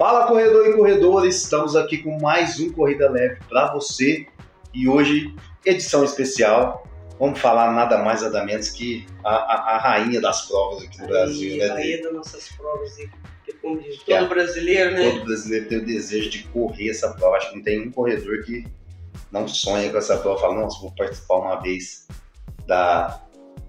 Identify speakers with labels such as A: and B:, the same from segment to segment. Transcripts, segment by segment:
A: Fala corredor e corredores, estamos aqui com mais um Corrida Leve para você e hoje edição especial. Vamos falar nada mais nada menos que a, a, a rainha das provas aqui no Brasil, né?
B: A rainha das nossas provas, e, como diz
A: Que
B: todo
A: é-
B: brasileiro, né?
A: Todo brasileiro tem o desejo de correr essa prova. Acho que não tem um corredor que não sonha com essa prova. Fala, nossa, vou participar uma vez da.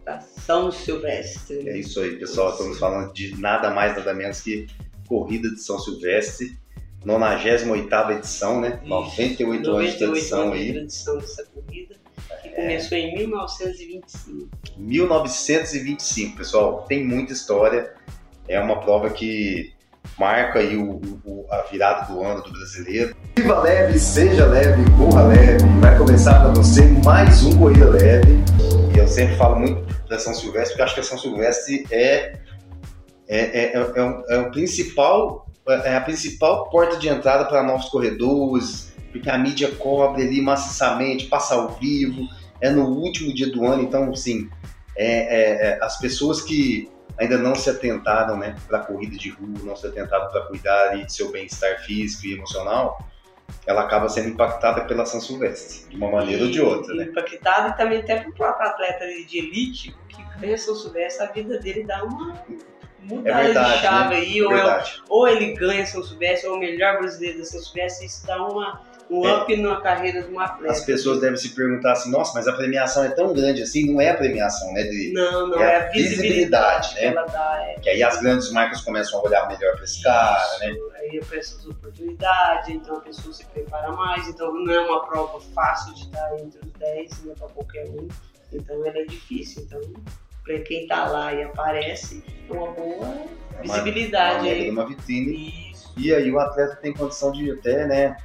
B: Da São Silvestre.
A: É isso aí, pessoal. Estamos falando de nada mais nada menos que Corrida de São Silvestre, 98 edição, né?
B: Isso.
A: 98 anos de
B: 98
A: tradição
B: anos de
A: aí.
B: tradição dessa corrida, que
A: É.
B: começou em 1925.
A: 1925, pessoal, tem muita história. É uma prova que marca aí o, o- a virada do ano do brasileiro. Viva leve, seja leve, corra leve. Vai começar para você mais um Corrida Leve. E eu sempre falo muito da São Silvestre, porque acho que a São Silvestre é, é, é, é, é o- é o principal, é a principal porta de entrada para novos corredores, porque a mídia cobre ali maciçamente, passa ao vivo, é no último dia do ano, então, assim, é, é, é, as pessoas que ainda não se atentaram né, para a corrida de rua, não se atentaram para cuidar ali de seu bem-estar físico e emocional, ela acaba sendo impactada pela São Silvestre, de uma maneira ou de outra, né?
B: Impactado e também até pro próprio atleta de elite, que ganha São Silvestre, a vida dele dá uma
A: É
B: mudada
A: verdade,
B: de chave
A: né?
B: aí, ou, é o-
A: Verdade.
B: ou ele ganha São Silvestre, ou é o melhor brasileiro da São Silvestre, isso dá uma, um
A: É.
B: up na carreira de um atleta.
A: As pessoas devem se perguntar assim, nossa, mas a premiação é tão grande assim, não é a premiação, né, de
B: Não, não,
A: É
B: é,
A: a
B: a visibilidade,
A: visibilidade,
B: que
A: né?
B: ela dá. É,
A: que aí as grandes marcas começam a olhar melhor para esse cara, né?
B: Aí aparecem as oportunidades, então a pessoa se prepara mais, então não é uma prova fácil de estar entre os 10, não é para qualquer um, então ela é difícil. Então, para quem tá lá e aparece, uma boa
A: É uma-
B: visibilidade
A: uma, de uma vitrine.
B: Isso.
A: E aí o atleta tem condição de até, né,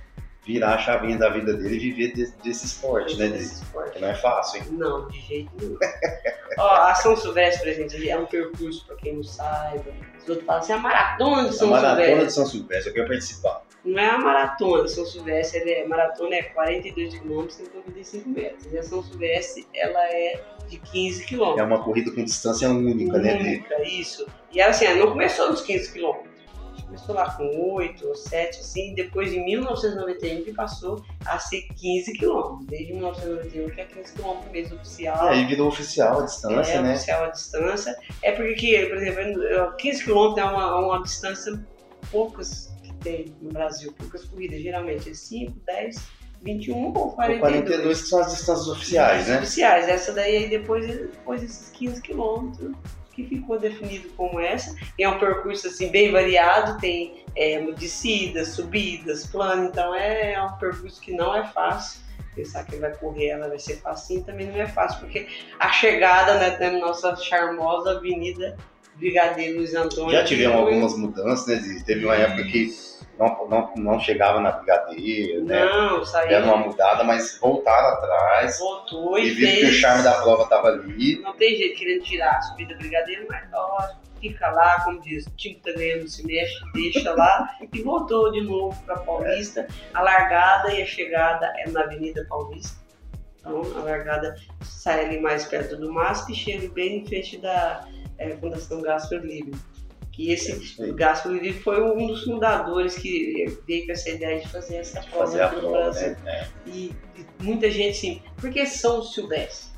A: virar a chavinha da vida dele e viver de- desse esporte, né,
B: Esse
A: Dri?
B: esporte.
A: Que não é fácil, hein?
B: Não, de jeito nenhum. Ó, a São Silvestre, por exemplo, é um percurso, para quem não saiba. Os outros falam assim, a maratona de
A: A
B: São
A: maratona
B: Silvestre.
A: de São Silvestre, eu quero participar.
B: Não é a maratona, São Silvestre, é, maratona é 42 km e 95 metros. E a São Silvestre, ela é de 15 km.
A: É uma corrida com distância única, né, Dri?
B: Única, isso. E assim, não começou nos 15 km. Começou lá com 8 ou 7, assim, depois em 1991 que passou a ser 15 km. Desde 1991 que é 15 km mesmo oficial.
A: E aí virou oficial a distância,
B: é
A: né?
B: oficial a distância. É porque, por exemplo, eu- 15 km é uma, uma distância poucas que tem no Brasil, poucas corridas. Geralmente é 5, 10, 21 ou
A: O
B: 42.
A: 42 que são as distâncias oficiais, né?
B: Oficiais. Essa daí aí depois, depois desses 15 quilômetros que ficou definido como essa. E é um percurso assim bem variado, tem é, descidas, subidas, plano, então é, é um percurso que não é fácil. Pensar que vai correr, ela vai ser facinho, também não é fácil, porque a chegada né, da nossa charmosa Avenida Brigadeiro Luiz Antônio.
A: Já tivemos algumas mudanças, né? Teve uma época que não, não, não chegava na brigadeira, né?
B: Não, saiu.
A: Deram uma mudada, mas voltaram atrás
B: Voltou
A: e
B: e
A: viram que o charme da prova estava ali.
B: Não tem jeito querendo tirar a subida brigadeiro, mas ó, fica lá, como diz, o time tá ganhando, se mexe, deixa lá e voltou de novo para Paulista. A largada e a chegada é na Avenida Paulista. Então a largada sai ali mais perto do MASP e chega bem em frente da eh, Fundação Gaspar Livre. Que
A: É
B: esse
A: aí.
B: Gaspar Livre foi um dos fundadores que veio com essa ideia de fazer essa prova
A: Fazer a prova,
B: Brasil.
A: né? É.
B: E, e muita gente assim, por que São Silvestre?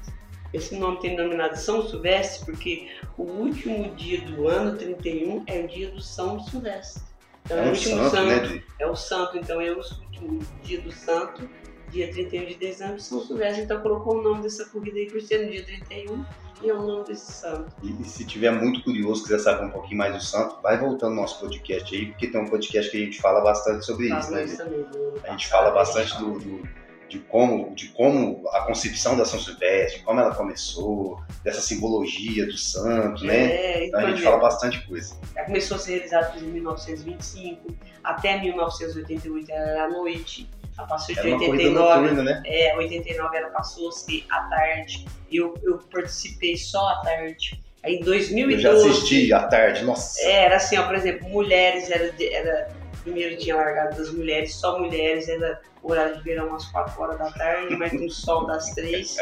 B: Esse nome tem denominado São Silvestre porque o último dia do ano, 31, é o dia do São Silvestre. Então,
A: É
B: o
A: um
B: último
A: santo,
B: santo,
A: né,
B: é o santo, então é o último dia do santo, dia 31 de dezembro, São Silvestre. Então colocou o nome dessa corrida aí por ser no dia 31 e é o nome desse santo.
A: E, se tiver muito curioso, quiser saber um pouquinho mais do santo, vai voltando no nosso podcast aí, porque tem um podcast que a gente fala bastante sobre isso,
B: Fala
A: né?
B: isso também, do ano
A: A gente fala bastante do, do- de, como, de como a concepção da São Silvestre, como ela começou, dessa simbologia do santo, né?
B: É,
A: Então a gente fala bastante coisa.
B: Ela começou a ser realizada em 1925, até 1988 ela era à noite, a partir de
A: Era uma corrida
B: 89,
A: noturna, né?
B: é, 89 ela passou a ser à tarde, eu, eu participei só à tarde. Aí em
A: Eu
B: 2012,
A: já assisti à tarde, nossa.
B: é, era assim, ó, por exemplo, mulheres, era, era primeiro tinha largado das mulheres, só mulheres, era horário de verão às 4 horas da tarde, mas com sol das 3,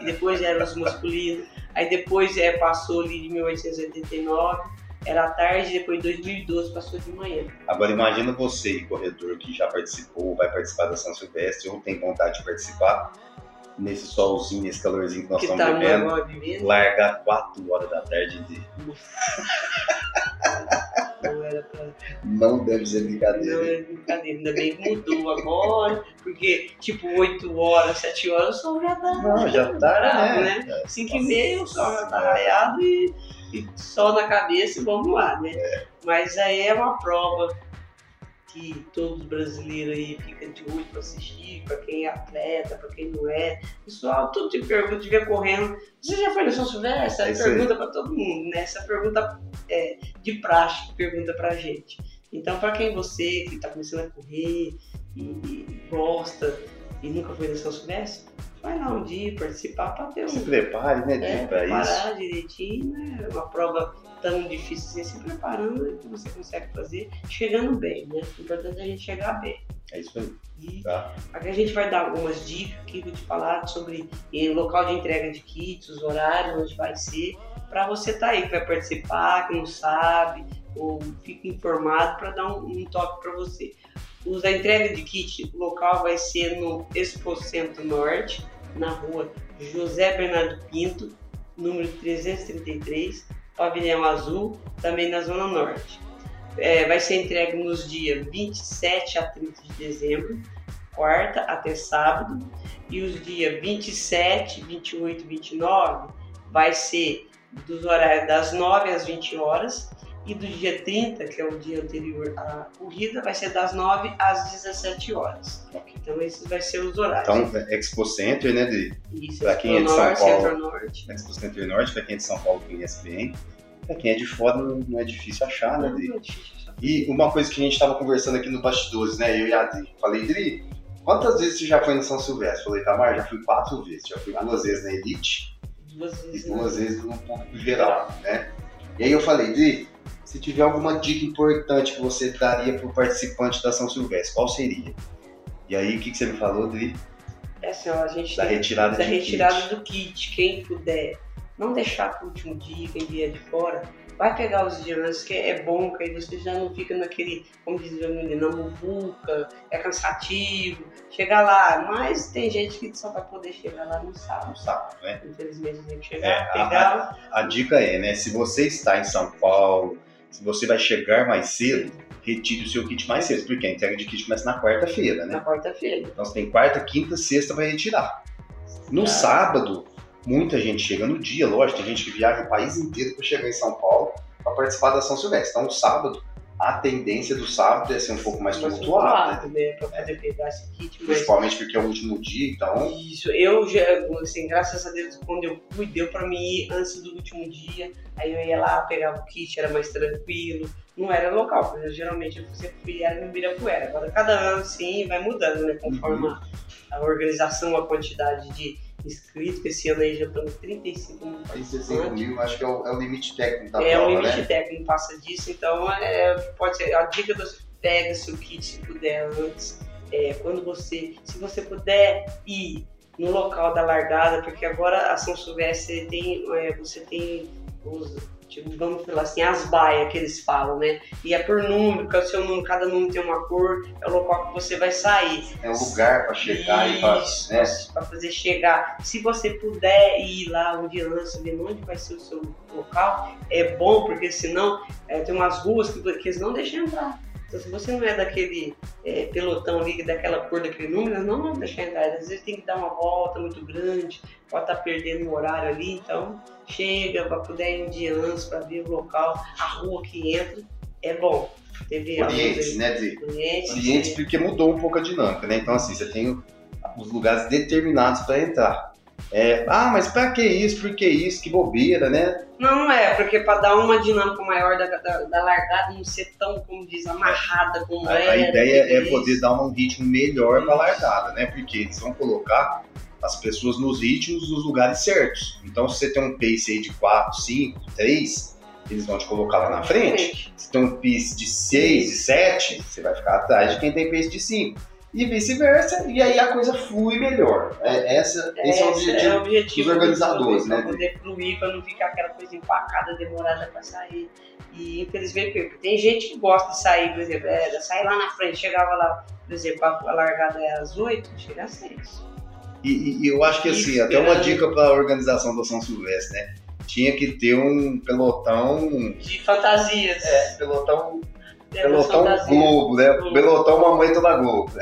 B: e depois eram os masculinos, aí depois é, passou ali de 1889, era tarde, depois em 2012 passou de manhã.
A: Agora imagina você, corredor que já participou, vai participar da São Silvestre ou tem vontade de participar, nesse solzinho, nesse calorzinho que nós
B: Que
A: estamos
B: tá
A: vivendo, largar 4 horas da tarde de.
B: Não pra
A: Não deve ser
B: Não
A: brincadeira.
B: é brincadeira, ainda bem que mudou agora, porque tipo 8 horas, 7 horas o sol já tá.
A: Não, já tá,
B: bravo,
A: né?
B: 5 e meia o sol já tá raiado e, sol na cabeça e vamos lá, né? Mas aí é uma prova que todos os brasileiros aí ficam de olho para assistir, para quem é atleta, para quem não é. Pessoal, todo tipo de pergunta estiver correndo. Você já foi na São Silvestre?
A: É
B: Essa
A: aí.
B: pergunta para todo mundo, né? Essa pergunta é, de praxe, pergunta pra gente. Então, para quem você que está começando a correr e, e gosta e nunca foi na São Silvestre, vai lá um dia participar para ter
A: Se
B: um
A: prepare, né,
B: é,
A: Dri, pra isso.
B: preparar direitinho, né? Uma prova tão difícil assim, se preparando que você consegue fazer, chegando bem, né? O importante é a gente chegar bem.
A: É isso aí,
B: E
A: tá?
B: aqui a gente vai dar algumas dicas aqui, vou te falar sobre eh, local de entrega de kits, os horários, onde vai ser, para você tá aí, que vai participar, que não sabe, ou fica informado para dar um, um toque para você. Os, a entrega de kit, o local vai ser no Expo Centro Norte, na rua José Bernardo Pinto, número 333, pavilhão azul, também na Zona Norte. É, vai ser entregue nos dias 27 a 30 de dezembro, quarta até sábado, e os dias 27, 28 e 29 vai ser dos horários das 9 às 20 horas, e do dia 30, que é o dia anterior à corrida, vai ser das 9 às 17 horas. Então esses vai ser os horários.
A: Então, é Expo Center, né, Dri?
B: Isso,
A: pra quem é de São
B: Norte,
A: Paulo.
B: Centro-Norte.
A: Expo Center Norte, pra quem é de São Paulo tem ESPN. Pra quem é de fora não, não é difícil achar, né, Dri?
B: Não é difícil achar.
A: E uma coisa que a gente estava conversando aqui no bastidores, né? Eu e a Adri. Falei, Dri, quantas vezes você já foi no São Silvestre? Falei, Tamar, já fui quatro vezes. Já fui duas vezes na Elite
B: Duas
A: e
B: vezes. né?
A: duas vezes no público geral, né? E aí eu falei, Dri, se tiver alguma dica importante que você daria para o participante da São Silvestre, qual seria? E aí, o que, que você me falou, Dri?
B: É assim, a gente
A: Da
B: tem-
A: retirada
B: da
A: de
B: retirada
A: kit.
B: do kit. Quem puder, não deixar para o último dia, quem vier de fora, vai pegar os dias antes, que é bom, que aí você já não fica naquele, como diz o menino, na muvuca, é cansativo, chegar lá. Mas tem gente que só vai poder chegar lá no sábado.
A: Não sabe, né?
B: Infelizmente tem que
A: É,
B: chegar,
A: a-
B: pegar.
A: A dica é, né? Se você está em São Paulo, se você vai chegar mais cedo, retire o seu kit mais cedo, porque a entrega de kit começa na quarta-feira, né?
B: Na quarta-feira.
A: Então você tem quarta, quinta, sexta para retirar. No
B: Ah.
A: sábado, muita gente chega no dia, lógico, tem gente que viaja o país inteiro para chegar em São Paulo para participar da São Silvestre. Então, o sábado, a tendência do sábado é ser um pouco mais tumultuado, né?
B: né? Pra poder pegar esse kit. Mas
A: Principalmente porque é o último dia, então.
B: Isso, eu já, assim, graças a Deus, quando eu fui, deu pra mim ir antes do último dia. Aí eu ia lá, pegava o kit, era mais tranquilo. Não era local, porque eu, geralmente eu sempre fui, era no Ibirapuera. Agora, cada ano, sim, vai mudando, né? Conforme a, a organização, a quantidade de inscritos. que Esse ano aí já estamos 35 mil
A: 35 mil, acho que é o, é o limite técnico da
B: é, o
A: prova,
B: limite
A: né?
B: técnico passa disso, então é, pode ser. A dica do pega seu kit se puder antes. É, quando você, se você puder ir no local da largada, porque agora a São Silvestre tem, é, você tem os, vamos falar assim, as baias que eles falam, né? E é por número, que é o seu número, cada número tem uma cor, é o local que você vai sair.
A: É o lugar para chegar e para.
B: Isso,
A: Né?
B: para fazer chegar. Se você puder ir lá dia antes, ver onde vai ser o seu local, é bom, porque senão é, tem umas ruas que, que eles não deixam entrar. Então, se você não é daquele é, pelotão ali, daquela cor, daquele número, não vão deixar entrar. Às vezes tem que dar uma volta muito grande, pode estar perdendo o horário ali, então chega, para poder ir um dia antes para ver o local, a rua que entra, é bom. Teve alguns
A: né,
B: aí-
A: Dri?
B: Orientes,
A: Orientes, porque mudou um pouco a dinâmica, né? Então, assim, você tem os lugares determinados para entrar. É, ah, mas pra que isso? Por que isso? Que bobeira, né?
B: Não, é, porque para dar uma dinâmica maior da, da, da largada, não ser tão, como diz, amarrada como
A: A,
B: é.
A: a ideia é
B: isso.
A: poder dar um ritmo melhor pra largada, né? Porque eles vão colocar as pessoas nos ritmos nos lugares certos. Então, se você tem um pace aí de 4, 5, 3, eles vão te colocar lá na frente. Se tem um pace de 6, de 7, você vai ficar atrás de quem tem pace de 5. E vice-versa, e aí a coisa flui melhor. É, essa, esse é o objetivo,
B: é o objetivo
A: dos organizadores, né?
B: Para poder fluir, para não ficar aquela coisa empacada, demorada para sair. E infelizmente, tem gente que gosta de sair, por exemplo, é, sair lá na frente, chegava lá, por exemplo, a largada é às 8, chega às 6.
A: E, e eu acho que assim, até uma dica para a organização da São Silvestre, né? Tinha que ter um pelotão.
B: De fantasias.
A: É, pelotão Pelotão Globo, né? Globo. Pelotão Mamãe Toda Globo.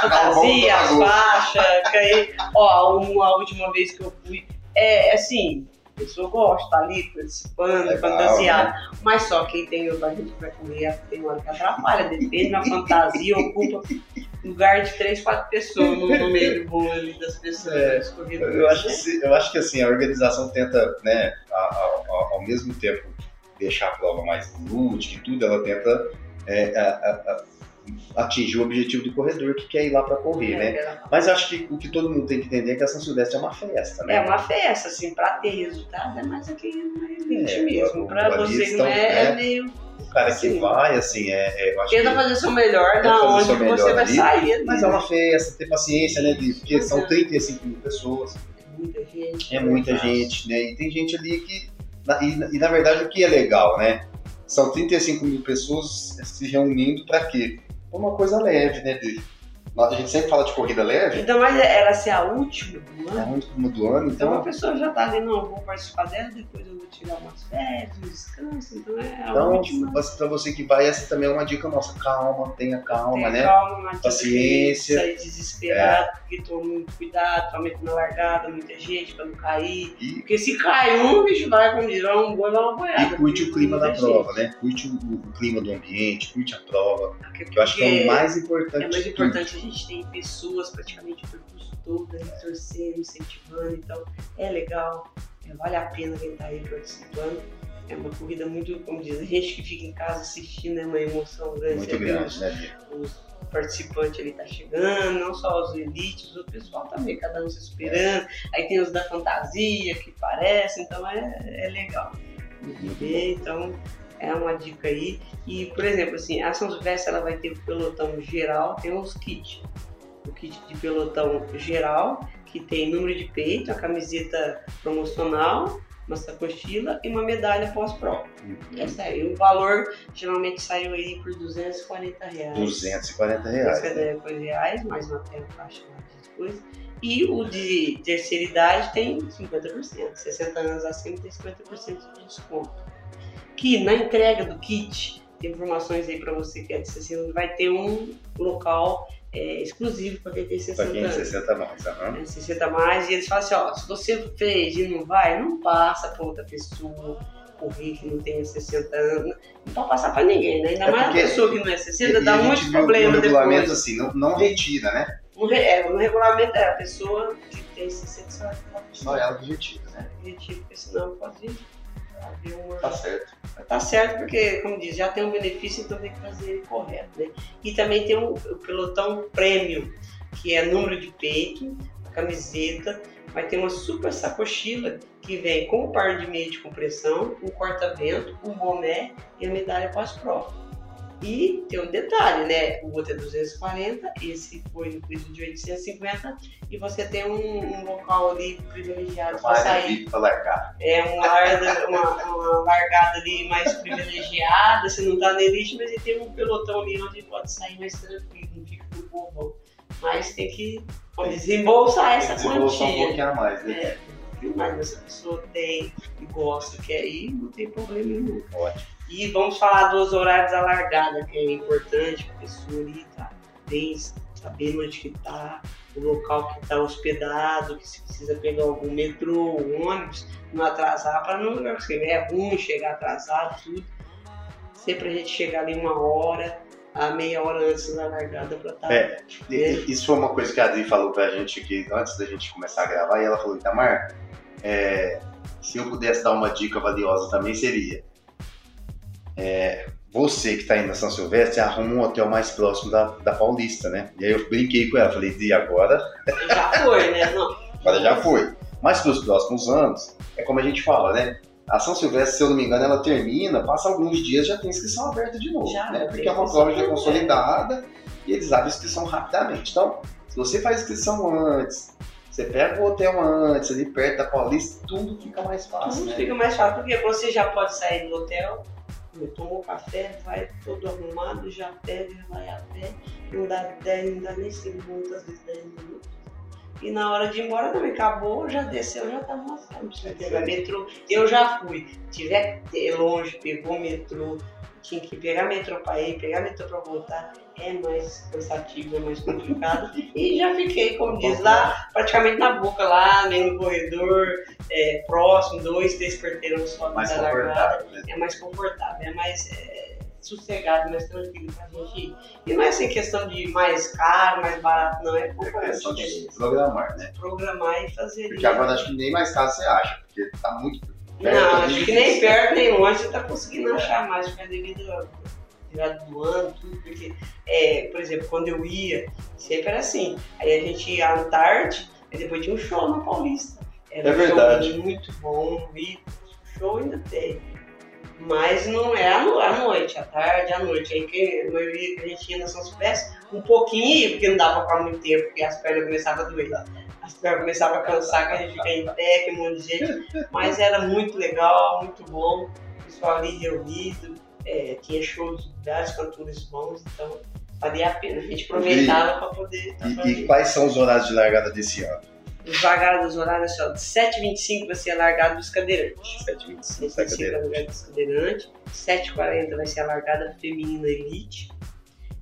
B: Fantasia, faixa, cair. Ó, uma última vez que eu fui, é assim, a pessoa gosta tá ali participando, Legal, fantasiado. Né? Mas só quem tem outra gente vai comer, tem hora que atrapalha, depende da fantasia, ocupa lugar de três, quatro pessoas no, no meio do bolo ali das pessoas. É,
A: eu, acho que, eu acho que assim, a organização tenta, né, ao, ao, ao mesmo tempo deixar a prova mais lúdica e tudo, ela tenta é, a, a, atingir o objetivo do corredor que quer ir lá para correr, é, né? É. Mas acho que o que todo mundo tem que entender é que a São Silvestre é uma festa, né?
B: É uma festa, assim, para ter resultado é mais elite é, mesmo. Para você estão, não é, é, meio
A: o cara que assim, vai, assim, é. é
B: tenta fazer seu melhor da onde melhor você vai ali, sair. Ali,
A: mas é uma festa, ter paciência, né? De, porque são 35 mil pessoas.
B: É muita gente.
A: É muita gente, né? E tem gente ali que e, e, na verdade o que é legal, né? São 35 mil pessoas se reunindo para quê? Uma coisa leve, né, de a gente sempre fala de corrida leve.
B: Ainda mais ela ser a última do ano.
A: É a última do ano, então.
B: Então a pessoa já tá ali, não, vou participar dela, depois eu vou tirar umas férias, um descanso, então é a
A: então,
B: última.
A: Pra você que vai, essa também é uma dica nossa. Calma, tenha calma, tenha né?
B: Calma,
A: paciência.
B: Sair desesperado, é. porque toma muito cuidado, principalmente na largada, muita gente pra não cair. E... Porque se cai um, bicho vai, como diz, um boi, vai uma boiada.
A: E curte o clima da prova, né? Curte o, o, clima do ambiente, curte a prova. Porque, que eu acho que é o mais importante.
B: É mais importante a gente gente tem pessoas praticamente o percurso todo ali torcendo, incentivando, então é legal, é, vale a pena quem está aí participando. É uma corrida muito, como diz, a gente que fica em casa assistindo é uma emoção grande.
A: Muito grande, os, né,
B: Os participantes ali tá chegando, não só os elites, o pessoal também, cada um se esperando. Aí tem os da fantasia que parecem, então é, é legal. Então, é uma dica aí. E, por exemplo, assim, a São Silvestre ela vai ter o pelotão geral, tem uns kits. O kit de pelotão geral, que tem número de peito, a camiseta promocional, uma sacochila e uma medalha pós-prova. Uhum. Essa aí, o valor geralmente saiu aí por 240 reais.
A: 240 reais. 240
B: né? reais, mais uma faixa de coisa. E o de terceira idade tem 50%, 60 anos acima tem 50% de desconto que na entrega do kit, tem informações aí para você que é de 60, vai ter um local é, exclusivo para quem tem 60
A: pra quem
B: anos.
A: 60 mais, uhum.
B: é, 60 mais, e eles falam assim, ó, se você fez e não vai, não passa para outra pessoa correr que não tenha 60 anos, não pode passar para ninguém, né? Ainda é mais a pessoa que não é 60, dá muitos problemas
A: depois.
B: No
A: regulamento assim, não, não retira, né?
B: No, é, no regulamento é a pessoa que tem 60 só,
A: só ela que retira, né?
B: Retira, porque senão pode uma...
A: Tá certo.
B: Tá certo, porque, como diz, já tem um benefício, então tem que fazer ele correto, né? E também tem o, o pelotão prêmio, que é número de peito, camiseta, vai ter uma super sacochila que vem com um par de meia de compressão, um corta-vento, um boné e a medalha pós-prova. E tem um detalhe, né? O outro é 240, esse foi no preço de 850 e você tem um, um local ali privilegiado para sair.
A: Para largar.
B: É uma, larga, uma, uma, largada ali mais privilegiada, você não está na elite, mas ele tem um pelotão ali onde pode sair mais tranquilo, não fica com o povão. Mas tem que desembolsar essa
A: desembolsar quantia. um pouquinho a mais, né?
B: É, mas essa pessoa tem e gosta, quer ir, não tem problema nenhum.
A: Ótimo.
B: E vamos falar dos horários da largada, que é importante para a pessoa ali tá bem, saber onde que tá, o local que está hospedado, que se precisa pegar algum metrô, ônibus, não atrasar para não porque é ruim chegar atrasado, tudo. Sempre a gente chegar ali uma hora, a meia hora antes da largada para estar. Tá,
A: é, né? isso foi uma coisa que a Adri falou pra gente que antes da gente começar a gravar, e ela falou, Itamar, é, se eu pudesse dar uma dica valiosa também seria é, você que está indo na São Silvestre arruma um hotel mais próximo da, da Paulista, né? E aí eu brinquei com ela, falei, e agora?
B: Já foi, né? Não.
A: agora já foi. Mas para os próximos anos, é como a gente fala, né? A São Silvestre, se eu não me engano, ela termina, passa alguns dias já tem inscrição aberta de novo, já, né? Porque é uma prova já consolidada e eles abrem inscrição rapidamente. Então, se você faz inscrição antes, você pega o hotel antes, ali perto da Paulista, tudo fica mais fácil.
B: Tudo
A: né?
B: fica mais fácil, porque você já pode sair do hotel, tomou café, vai todo arrumado, já pega, vai a pé, não dá 10, não dá nem 5 minutos, às vezes 10 minutos. E na hora de ir embora também acabou, já desceu, já tá mostrando. Pegar metrô. Eu já fui. Tiver que ter longe, pegou metrô, tinha que pegar metrô para ir, pegar metrô para voltar. É mais cansativo, é mais complicado. e já fiquei, como diz, lá praticamente na boca, lá, nem no corredor, é, próximo, dois, três quarteirões só
A: Mais
B: da largada.
A: né?
B: É mais confortável, é mais é, sossegado, mais tranquilo pra gente ir. E não é assim questão de mais caro, mais barato, não. É
A: É questão de programar, né?
B: Programar e fazer.
A: Porque agora acho que nem mais caro você acha, porque tá muito perto.
B: Não, acho que nem perto nem longe você tá conseguindo achar mais, porque é devido ao do ano, tudo, porque, é, por exemplo, quando eu ia, sempre era assim. Aí a gente ia à tarde, e depois tinha um show na Paulista. Era
A: É
B: um show
A: verdade.
B: muito bom, e show ainda tem. Mas não é à no- noite, à tarde, à noite. Aí que a maioria que a gente ia na São Silvestre, um pouquinho porque não dava pra muito tempo, porque as pernas começavam a doer. As pernas começavam a cansar, que a gente fica em pé, que um monte de gente. Mas era muito legal, muito bom. O pessoal ali reunido, é, tinha shows de vários cantores bons, então valia a pena. A gente aproveitava para poder.
A: E, e quais são os horários de largada desse ano?
B: Os vagados dos horários, ó, de 7h25 vai ser a largada dos cadeirantes.
A: 7h25,
B: 7h25
A: tá
B: é a largada dos cadeirantes. 7h40 vai ser a largada feminina elite.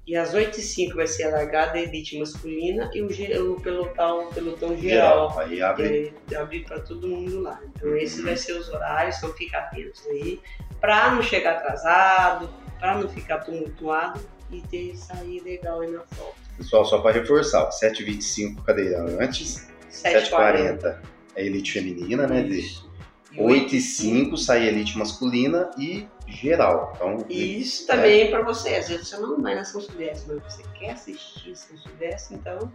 B: E às 8h05 vai ser a largada elite masculina e o, o pelotão, o pelotão geral.
A: Geral. Aí abre.
B: É, abrir para todo mundo lá. Então esses vai ser os horários, então fica atentos aí, para não chegar atrasado, para não ficar tumultuado e ter sair legal aí na foto.
A: Pessoal, só para reforçar, ó, 7h25 cadeira antes, 7h40 é elite feminina, né? De
B: Isso.
A: 8 e 5 sai elite masculina e geral. Então,
B: E isso também é para você. Às vezes você não vai na São Silvestre, mas você quer assistir São Silvestre, então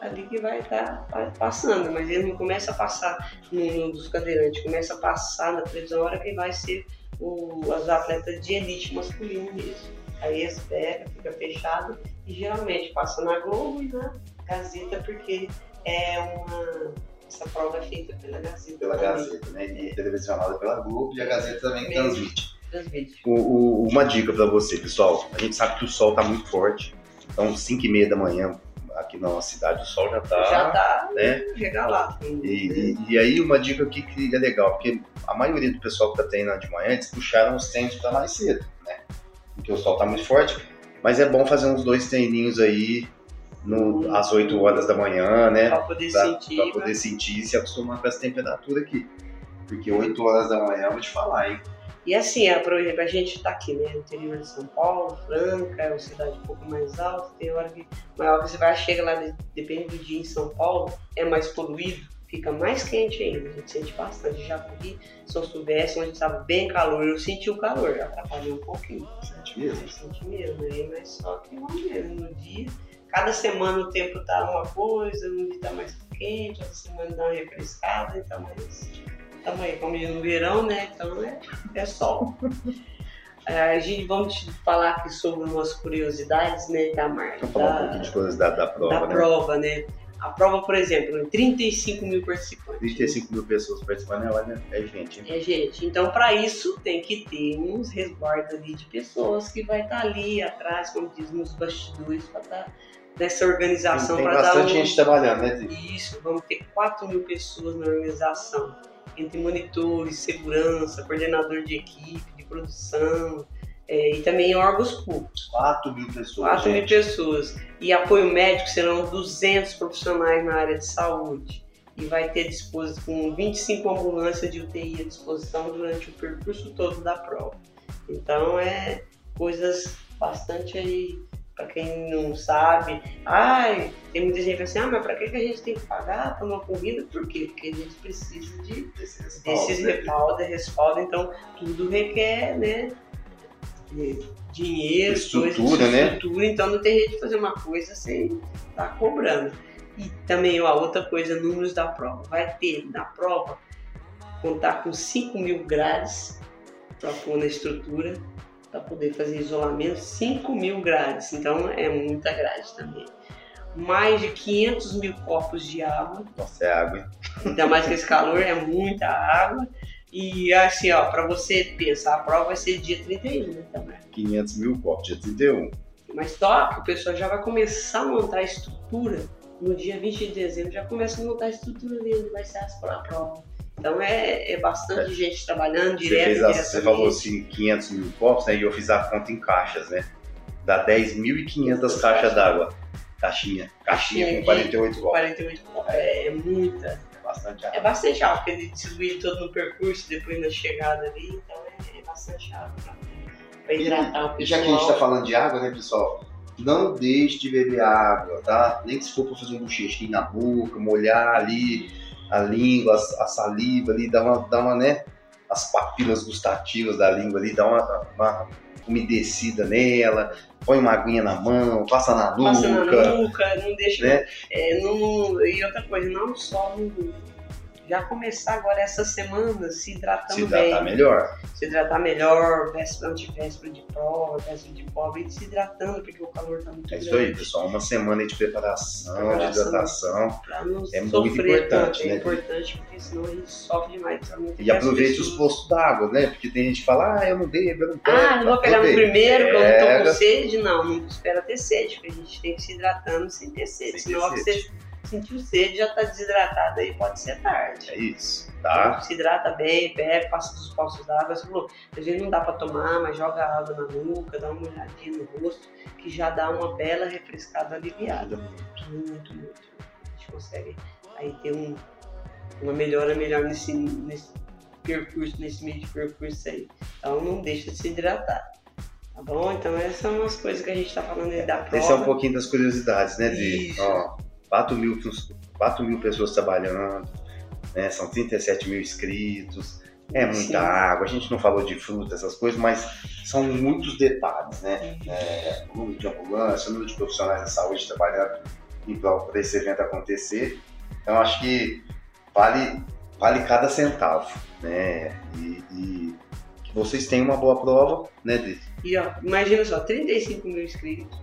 B: ali que vai estar passando. Mas ele não começa a passar no, no dos cadeirantes, começa a passar na televisão a hora que vai ser o, as atletas de elite masculino mesmo. Aí eles pegam, fica fechado e geralmente passa na Globo e na Gazeta, porque é uma. Essa prova é feita pela Gazeta.
A: pela
B: também.
A: Gazeta, né? E é televisionada pela Globo e a Gazeta também transmite.
B: Transmite.
A: O- o- uma dica para você, pessoal. A gente sabe que o sol tá muito forte. Então, 5 e meia da manhã, aqui na nossa cidade, o sol já tá.
B: Já tá
A: né?
B: regalado.
A: E, e- e aí, uma dica aqui que é legal, porque a maioria do pessoal que tá treinando de manhã, eles puxaram os treinos para mais cedo, né? Porque o sol tá muito forte. Mas é bom fazer uns dois treininhos aí no, às 8 horas da manhã, né?
B: Pra poder
A: Pra,
B: sentir.
A: pra poder sentir e se acostumar com essa temperatura aqui. Porque 8 horas da manhã, eu vou te falar, hein?
B: E assim, é, por exemplo, a gente tá aqui, né? No interior de São Paulo, Franca, é uma cidade um pouco mais alta, tem hora que. Hora que você vai, chega lá, de- depende do dia em São Paulo, é mais poluído, fica mais quente ainda. A gente sente bastante. Já corri São Silvestre, onde estava bem calor, eu senti o calor, atrapalhou um pouquinho.
A: Sente mesmo.
B: Eu senti mesmo, aí, mas só que vamos mesmo, no dia. Cada semana o tempo tá uma coisa, um dia tá mais quente, outra semana dá uma refrescada, então mas estamos aí, como diz no verão, né? Então é, é sol. É, a gente vamos te falar aqui sobre umas curiosidades, né, da marca.
A: Vamos falar um pouquinho de coisas da, prova,
B: da
A: né?
B: prova, né? A prova, por exemplo, em 35 mil participantes.
A: 35 mil pessoas participando, é, olha, é gente, hein?
B: É, gente, então para isso tem que ter uns resguardos ali de pessoas que vai estar ali atrás, como diz, nos bastidores, para estar nessa organização,
A: Tem
B: para dar
A: bastante
B: um...
A: gente trabalhando, né?
B: Isso, vamos ter 4 mil pessoas na organização, entre monitores, segurança, coordenador de equipe, de produção, é, e também órgãos públicos.
A: 4 mil pessoas,
B: 4 mil pessoas. E apoio médico serão 200 profissionais na área de saúde. E vai ter disposi- com 25 ambulâncias de UTI à disposição durante o percurso todo da prova. Então é coisas bastante aí, para quem não sabe. Ai, tem muita gente assim, ah, mas para que que a gente tem que pagar para uma corrida? Por quê? Porque a gente precisa de
A: Esse respaldo,
B: esses
A: né?
B: respaldo, respaldo, então tudo requer, né? Dinheiro,
A: Estrutura,
B: coisas,
A: né?
B: estrutura, então não tem jeito de fazer uma coisa sem estar tá cobrando. E também, ó, outra coisa, números da prova. Vai ter na prova contar com 5 mil grades para pôr na estrutura, para poder fazer isolamento, 5 mil grades, então é muita grade também. Mais de 500 mil copos de água.
A: Nossa, é água, hein?
B: Ainda mais que esse calor, é muita água. E assim, ó, para você pensar, a prova vai ser dia 31, né, também.
A: 500 mil copos, dia 31.
B: Mas toca, o pessoal já vai começar a montar a estrutura no dia 20 de dezembro, já começa a montar a estrutura dele, vai ser a prova. Então é, é bastante é. gente trabalhando direto.
A: Você, fez a, você falou assim, 500 mil copos, né? E eu fiz a conta em caixas, né? Dá 10.500 caixas d'água. Caixinha. Caixinha com 48 copos.
B: 48 copos. É, é muita.
A: É bastante água.
B: É bastante água, porque ele distribui todo no percurso, depois na chegada ali, então é, é bastante água para hidratar o pessoal.
A: Já que a gente está falando de água, né, pessoal? Não deixe de beber água, tá? Nem se for para fazer um bochechinho na boca, molhar ali a língua, a, saliva ali, dá uma, dá uma, né? As papilas gustativas da língua ali, dá uma, uma umedecida nela, põe uma aguinha na mão, passa na nuca.
B: Passa na nuca, não deixa. Né? É, não, e outra coisa, não só no já começar agora essa semana se hidratando
A: se hidratar
B: bem.
A: melhor.
B: Se hidratar melhor, véspera, antivéspera de prova, véspera de prova, e se hidratando, porque o calor tá muito
A: É
B: grande.
A: isso aí, pessoal. Uma semana de preparação, preparação de hidratação. É muito importante,
B: tanto.
A: né?
B: É importante, porque senão a gente sofre demais.
A: E aproveite os postos d'água, né? Porque tem gente que fala, ah, eu não bebo, eu não pego.
B: Ah, não vou pegar no primeiro, porque eu não tô com sede. Não, não espera ter sede, porque a gente tem que se hidratando sem ter sede.
A: Sem
B: senão
A: ter
B: você
A: sede.
B: Sentiu sede, já tá desidratado aí, pode ser tarde.
A: É isso, tá?
B: Se hidrata bem, bebe, passa dos poços d'água. Você falou, às vezes não dá pra tomar, mas joga água na nuca, dá uma olhadinha no rosto, que já dá uma bela refrescada aliviada. Muito, muito, muito. A gente consegue aí ter um, uma melhora melhor nesse, nesse percurso, nesse meio de percurso aí. Então não deixa de se hidratar. Tá bom? Então essas são as coisas que a gente tá falando aí da prova.
A: Esse é um pouquinho das curiosidades, né?
B: Isso.
A: ó, 4 mil, 4 mil pessoas trabalhando, né? São 37 mil inscritos. É muita
B: Sim.
A: água, a gente não falou de fruta, essas coisas, mas são muitos detalhes, né? É, o número de ambulância, o número de profissionais da saúde trabalhando em prol para esse evento acontecer. Então, acho que vale, vale cada centavo, né? E, e que vocês tenham uma boa prova, né? De,
B: E ó, imagina só, 35 mil inscritos,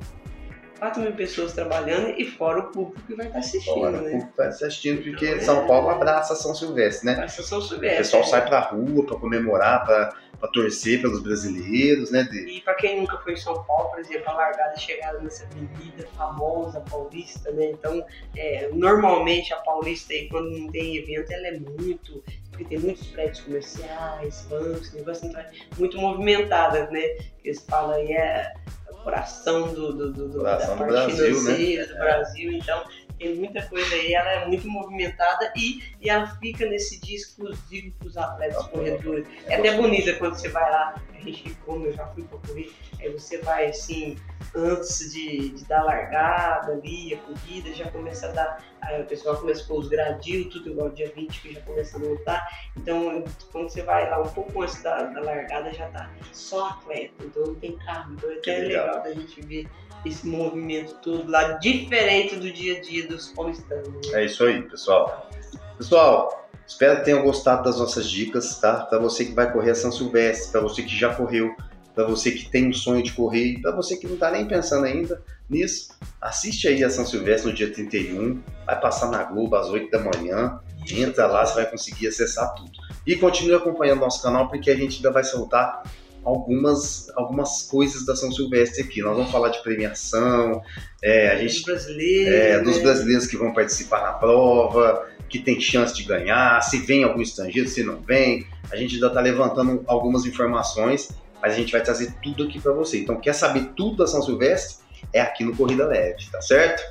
B: 4 mil pessoas trabalhando e fora o público que vai estar assistindo,
A: Fora,
B: né?
A: tá assistindo, porque
B: é-
A: São Paulo abraça São Silvestre, né?
B: Essa São
A: O
B: Silvestre.
A: pessoal
B: né?
A: sai pra rua pra comemorar, pra, pra torcer pelos brasileiros, né? De,
B: E para quem nunca foi em São Paulo, por exemplo, a largada e chegada nessa avenida famosa paulista, né? Então, é, normalmente a paulista aí, quando não tem evento, ela é muito. Porque tem muitos prédios comerciais, bancos, negócio então é muito movimentada, né? Eles falam aí é o coração do, do, do, do-
A: Coração
B: da
A: do Brasil, né?
B: do
A: É.
B: Brasil, então tem muita coisa aí, ela é muito movimentada e, e ela fica nesse dia exclusivo para os atletas corredores. É até bonita quando você vai lá, a gente, como eu já fui pra correr, aí você vai assim, antes de, de dar largada ali, a corrida, já começa a dar, aí o pessoal começa a pôr os gradios, tudo igual dia 20 que já começa a montar. Então, quando você vai lá um pouco antes da, da largada, já tá só atleta, então não tem carro. Então é até
A: legal.
B: legal da gente ver esse movimento todo lá, diferente do dia a dia dos paulistanos. né?
A: É isso aí, pessoal. Pessoal, espero que tenham gostado das nossas dicas, tá? Para você que vai correr a São Silvestre, para você que já correu, para você que tem um sonho de correr, para você que não tá nem pensando ainda nisso, assiste aí a São Silvestre no dia 31, vai passar na Globo às 8 da manhã, entra lá, você vai conseguir acessar tudo. E continue acompanhando nosso canal, porque a gente ainda vai soltar algumas, algumas coisas da São Silvestre aqui. Nós vamos falar de premiação, é, a gente
B: Dos brasileiros.
A: é, dos
B: né?
A: brasileiros que vão participar na prova, que tem chance de ganhar, se vem algum estrangeiro, se não vem. A gente ainda está levantando algumas informações, mas a gente vai trazer tudo aqui para você. Então, quer saber tudo da São Silvestre? É aqui no Corrida Leve, tá certo?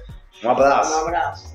A: Um abraço!
B: Um abraço.